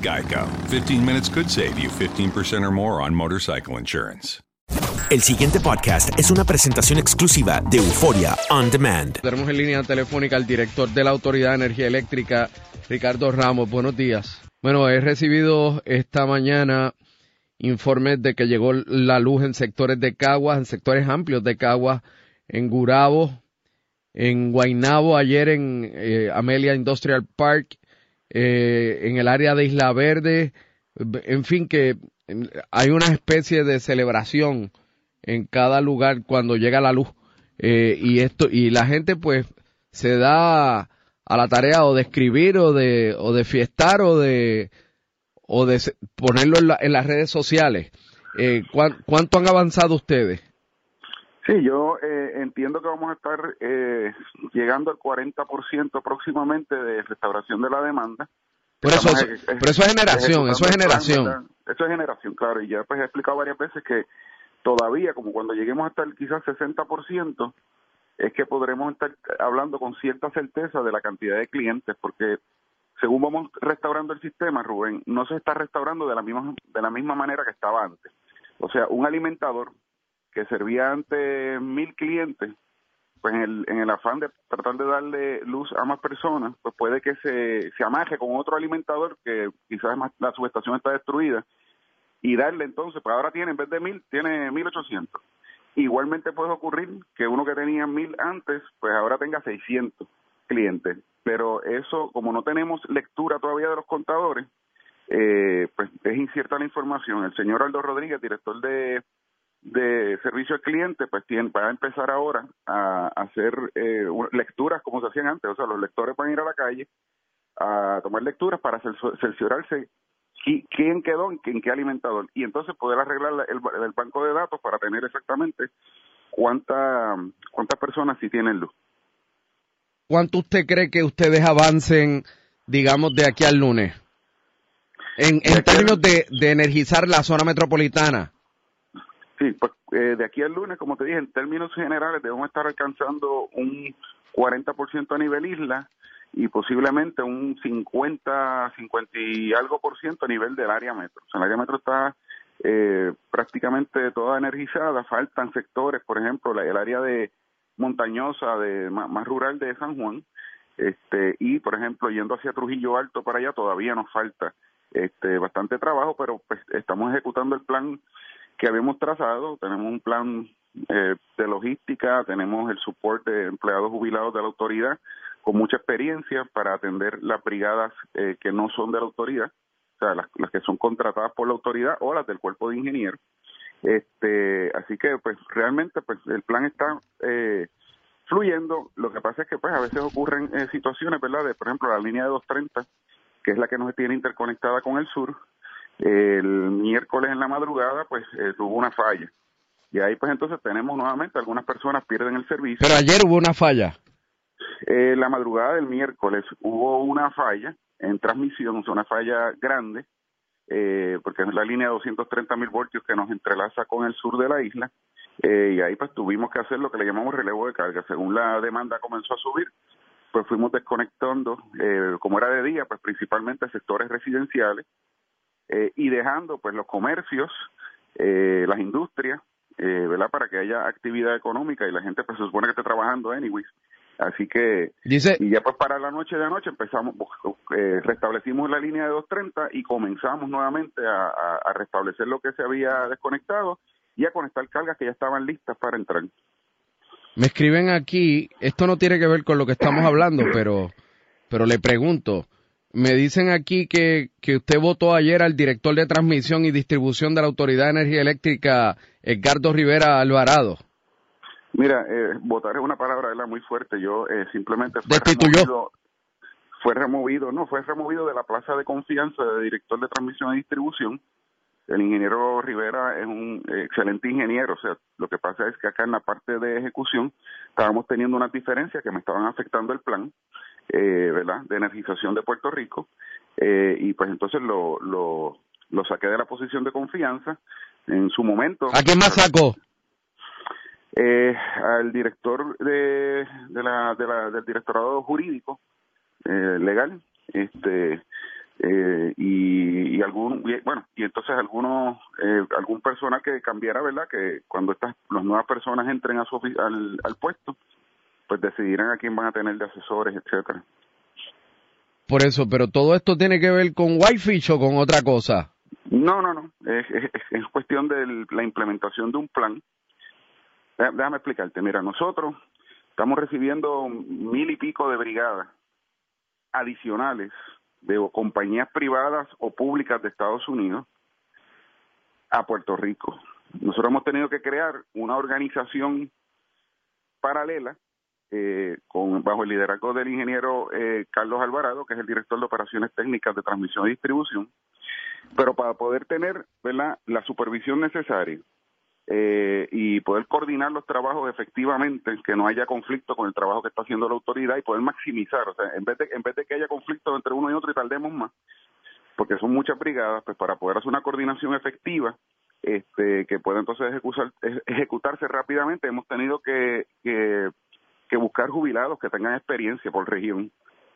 Geico. 15 minutes could save you 15% or more on motorcycle insurance. El siguiente podcast es una presentación exclusiva de Euforia On Demand. Tenemos en línea telefónica al director de la Autoridad de Energía Eléctrica, Ricardo Ramos. Buenos días. Bueno, he recibido esta mañana informes de que llegó la luz en sectores de Caguas, en sectores amplios de Caguas, en Gurabo, en Guaynabo, ayer en eh, Amelia Industrial Park, eh, en el área de Isla Verde, en fin, que hay una especie de celebración en cada lugar cuando llega la luz. Eh, y esto, y la gente pues se da a la tarea o de escribir o de, o de fiestar o de, o de ponerlo en, la- en las redes sociales. Eh, ¿cuán- ¿Cuánto han avanzado ustedes? Sí, yo eh, entiendo que vamos a estar eh, llegando al 40% próximamente de restauración de la demanda. Por eso, Estamos, pero eso es generación, eso es plan, generación. Eso es generación, claro, y ya pues he explicado varias veces que todavía, como cuando lleguemos hasta el quizás 60%, es que podremos estar hablando con cierta certeza de la cantidad de clientes, porque según vamos restaurando el sistema, Rubén, no se está restaurando de la misma de la misma manera que estaba antes. O sea, un alimentador que servía antes mil clientes, pues en el, en el afán de tratar de darle luz a más personas, pues puede que se, se amaje con otro alimentador que quizás más- la subestación está destruida y darle entonces, pues ahora tiene en vez de mil, tiene mil ochocientos. Igualmente puede ocurrir que uno que tenía mil antes, pues ahora tenga 600 clientes. Pero eso, como no tenemos lectura todavía de los contadores, eh, pues es incierta la información. El señor Aldo Rodríguez, director de, de servicio al cliente, pues tiene, va a empezar ahora a, a hacer eh, lecturas como se hacían antes. O sea, los lectores van a ir a la calle a tomar lecturas para cer- cerciorarse qui- quién quedó en, qué- en qué alimentador y entonces poder arreglar la- el, el banco de datos para tener exactamente cuánta, cuántas personas sí tienen luz. ¿Cuánto usted cree que ustedes avancen, digamos, de aquí al lunes? En, en términos de, de energizar la zona metropolitana. Sí, pues eh, de aquí al lunes, como te dije, en términos generales debemos estar alcanzando un 40% a nivel isla y posiblemente un 50, 50 y algo por ciento a nivel del área metro. O sea, el área metro está eh, prácticamente toda energizada, faltan sectores, por ejemplo, la- el área de montañosa, de más, más rural de San Juan, este y por ejemplo yendo hacia Trujillo Alto para allá todavía nos falta este, bastante trabajo, pero pues estamos ejecutando el plan que habíamos trazado, tenemos un plan eh, de logística, tenemos el soporte de empleados jubilados de la autoridad con mucha experiencia para atender las brigadas eh, que no son de la autoridad, o sea, las, que son contratadas por la autoridad o las del cuerpo de ingenieros. Este, así que pues realmente pues el plan está eh, fluyendo. Lo que pasa es que pues a veces ocurren eh, situaciones, ¿verdad? De, por ejemplo, la línea de 230, que es la que nos tiene interconectada con el sur, el miércoles en la madrugada pues eh, tuvo una falla. Y ahí pues entonces tenemos nuevamente algunas personas pierden el servicio. Pero ayer hubo una falla. Eh, la madrugada del miércoles hubo una falla en transmisión, una falla grande, eh, porque es la línea de 230 mil voltios que nos entrelaza con el sur de la isla. Eh, y ahí pues tuvimos que hacer lo que le llamamos relevo de carga. Según la demanda comenzó a subir, pues fuimos desconectando, eh, como era de día, pues principalmente sectores residenciales eh, y dejando pues los comercios, eh, las industrias, eh, ¿verdad? Para que haya actividad económica y la gente pues se supone que esté trabajando anyways. Así que, Dice, y ya pues para la noche de anoche empezamos, eh, restablecimos la línea de 230 y comenzamos nuevamente a, a, a restablecer lo que se había desconectado y a conectar cargas que ya estaban listas para entrar. Me escriben aquí, esto no tiene que ver con lo que estamos hablando, pero, pero le pregunto, me dicen aquí que, que usted votó ayer al director de transmisión y distribución de la Autoridad de Energía Eléctrica, Edgardo Rivera Alvarado. Mira, eh, votar es una palabra ¿verdad? muy fuerte. Yo eh, simplemente fue removido, fue removido, no, fue removido de la plaza de confianza de director de transmisión y distribución. El ingeniero Rivera es un excelente ingeniero, o sea, lo que pasa es que acá en la parte de ejecución estábamos teniendo unas diferencias que me estaban afectando el plan, eh, ¿verdad?, de energización de Puerto Rico, eh, y pues entonces lo, lo, lo saqué de la posición de confianza. En su momento. ¿A quién más sacó? Eh, al director de, de la, de la, del directorado jurídico eh, legal, este, eh, y, y algún, y, bueno, y entonces algunos, eh, algún personal que cambiara, ¿verdad? Que cuando estas, las nuevas personas entren a su, al, al puesto, pues decidirán a quién van a tener de asesores, etcétera. Por eso, pero todo esto tiene que ver con Whitefish o con otra cosa. No, no, no. Es, es, es cuestión de la implementación de un plan. Dé- Déjame explicarte. Mira, nosotros estamos recibiendo mil y pico de brigadas adicionales de compañías privadas o públicas de Estados Unidos a Puerto Rico. Nosotros hemos tenido que crear una organización paralela eh, con bajo el liderazgo del ingeniero eh, Carlos Alvarado, que es el director de operaciones técnicas de transmisión y distribución, pero para poder tener ¿verdad? la supervisión necesaria eh, y poder coordinar los trabajos efectivamente, que no haya conflicto con el trabajo que está haciendo la autoridad y poder maximizar, o sea, en vez de, en vez de que haya conflicto entre uno y otro y tardemos más, porque son muchas brigadas, pues para poder hacer una coordinación efectiva, este, que pueda entonces ejecutar, ejecutarse rápidamente, hemos tenido que, que, que buscar jubilados que tengan experiencia por región.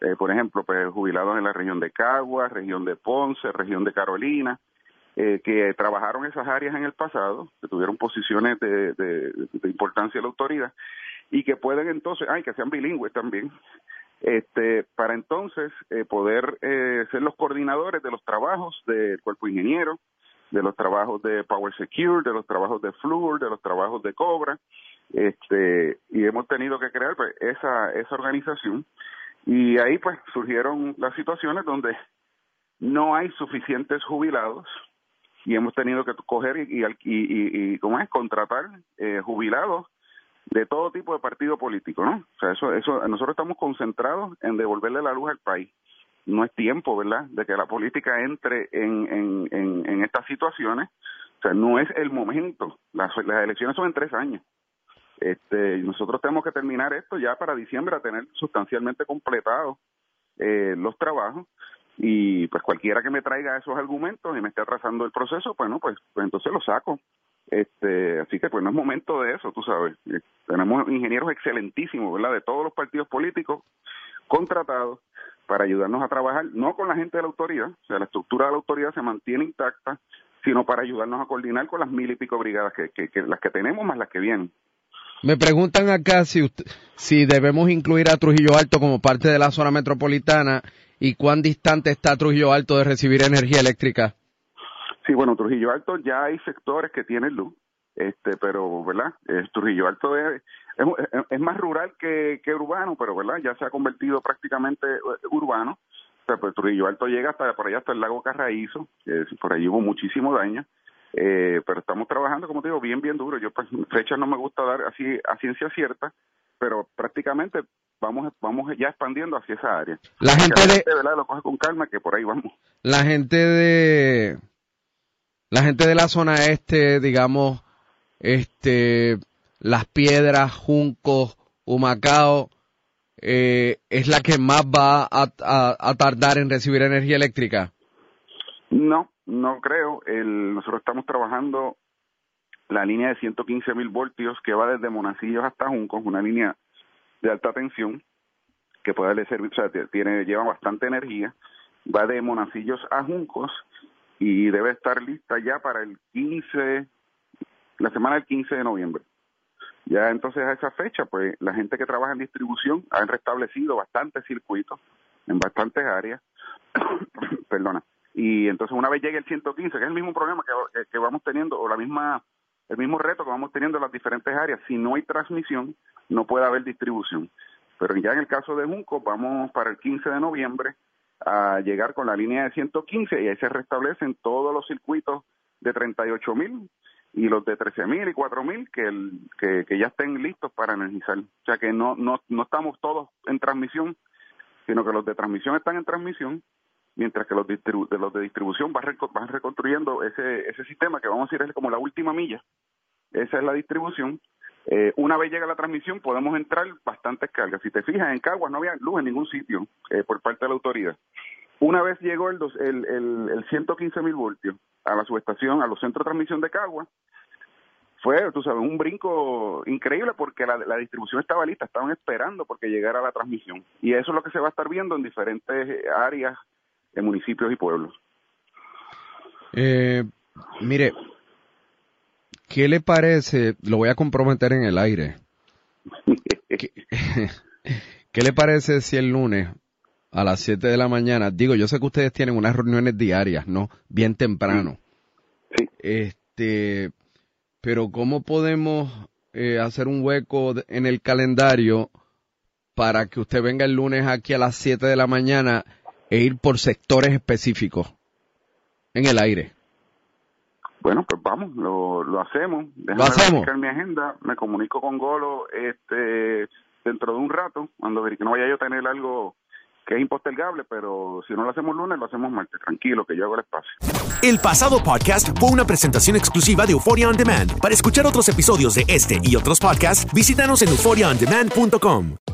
Eh, por ejemplo, pues jubilados en la región de Caguas, región de Ponce, región de Carolina, eh, que trabajaron esas áreas en el pasado, que tuvieron posiciones de, de, de importancia en la autoridad y que pueden entonces, ay, que sean bilingües también, este, para entonces eh, poder eh, ser los coordinadores de los trabajos del cuerpo ingeniero, de los trabajos de Power Secure, de los trabajos de Fluor, de los trabajos de Cobra, este, y hemos tenido que crear pues, esa, esa organización y ahí pues surgieron las situaciones donde no hay suficientes jubilados y hemos tenido que coger y, y, y, y ¿cómo es? contratar eh, jubilados de todo tipo de partido político, ¿no? Eso, eso, nosotros estamos concentrados en devolverle la luz al país. No es tiempo, ¿verdad?, de que la política entre en, en, en, estas situaciones. O sea, no es el momento. Las elecciones son en tres años. Este, nosotros tenemos que terminar esto ya para diciembre a tener sustancialmente completados eh, los trabajos y pues cualquiera que me traiga esos argumentos y me esté atrasando el proceso, bueno, pues, pues entonces lo saco. Este, así que pues no es momento de eso, tú sabes. Eh, tenemos ingenieros excelentísimos, ¿verdad? De todos los partidos políticos contratados para ayudarnos a trabajar, no con la gente de la autoridad, o sea, la estructura de la autoridad se mantiene intacta, sino para ayudarnos a coordinar con las mil y pico brigadas que, que las que tenemos más las que vienen. Me preguntan acá si, si debemos incluir a Trujillo Alto como parte de la zona metropolitana ¿Y cuán distante está Trujillo Alto de recibir energía eléctrica? Sí, bueno, Trujillo Alto ya hay sectores que tienen luz, este, pero, ¿verdad? Trujillo Alto es, es, más rural que, que, urbano, pero, ¿verdad? Ya se ha convertido prácticamente eh, urbano. O pues Trujillo Alto llega hasta por allá hasta el lago Carraízo, por allí hubo muchísimo daño. Eh, pero estamos trabajando, como te digo, bien, bien duro. Yo, pues, fecha no me gusta dar así a ciencia cierta, pero prácticamente vamos vamos ya expandiendo hacia esa área. La gente, de, ¿verdad? lo coge con calma, que por ahí vamos. La gente de la gente de la zona este, digamos, este, las piedras, juncos, humacao, eh, es la que más va a, a, tardar en recibir energía eléctrica. No, no creo. El, nosotros estamos trabajando la línea de 115 mil voltios que va desde Monacillos hasta Juncos, una línea de alta tensión que puede darle servir, o sea, tiene, lleva bastante energía, va de Monacillos a Juncos y debe estar lista ya para el 15, la semana del 15 de noviembre. Ya entonces a esa fecha, pues la gente que trabaja en distribución ha restablecido bastantes circuitos en bastantes áreas, perdona, y entonces una vez llegue el 115, que es el mismo problema que, que vamos teniendo, o la misma el mismo reto que vamos teniendo en las diferentes áreas. Si no hay transmisión, no puede haber distribución. Pero ya en el caso de Junco, vamos para el 15 de noviembre a llegar con la línea de 115 y ahí se restablecen todos los circuitos de 38 mil y los de 13 mil y 4 mil que, que, que, ya estén listos para energizar. O sea que no, no, no estamos todos en transmisión, sino que los de transmisión están en transmisión, mientras que los, de, los de distribución van, van reconstruyendo ese, ese sistema que vamos a decir es como la última milla. Esa es la distribución eh, una vez llega la transmisión podemos entrar bastantes cargas. Si te fijas, en Caguas no había luz en ningún sitio eh, por parte de la autoridad. Una vez llegó el, el, el, el 115 mil voltios a la subestación, a los centros de transmisión de Caguas, fue, tú sabes, un brinco increíble porque la, la, distribución estaba lista, estaban esperando porque llegara la transmisión. Y eso es lo que se va a estar viendo en diferentes áreas de municipios y pueblos. Eh, mire, ¿Qué le parece? Lo voy a comprometer en el aire. ¿Qué, le parece si el lunes a las 7 de la mañana, digo, yo sé que ustedes tienen unas reuniones diarias, ¿no? Bien temprano. Sí. Este, pero ¿cómo podemos eh, hacer un hueco en el calendario para que usted venga el lunes aquí a las 7 de la mañana e ir por sectores específicos en el aire? Bueno, pues vamos, lo, lo hacemos. Déjame lo hacemos. mi agenda, me comunico con Golo este dentro de un rato, cuando que no vaya yo a tener algo que es impostergable, pero si no lo hacemos lunes, lo hacemos martes. Tranquilo, que yo hago el espacio. El pasado podcast fue una presentación exclusiva de Euphoria On Demand. Para escuchar otros episodios de este y otros podcasts, visítanos en euphoriaondemand.com.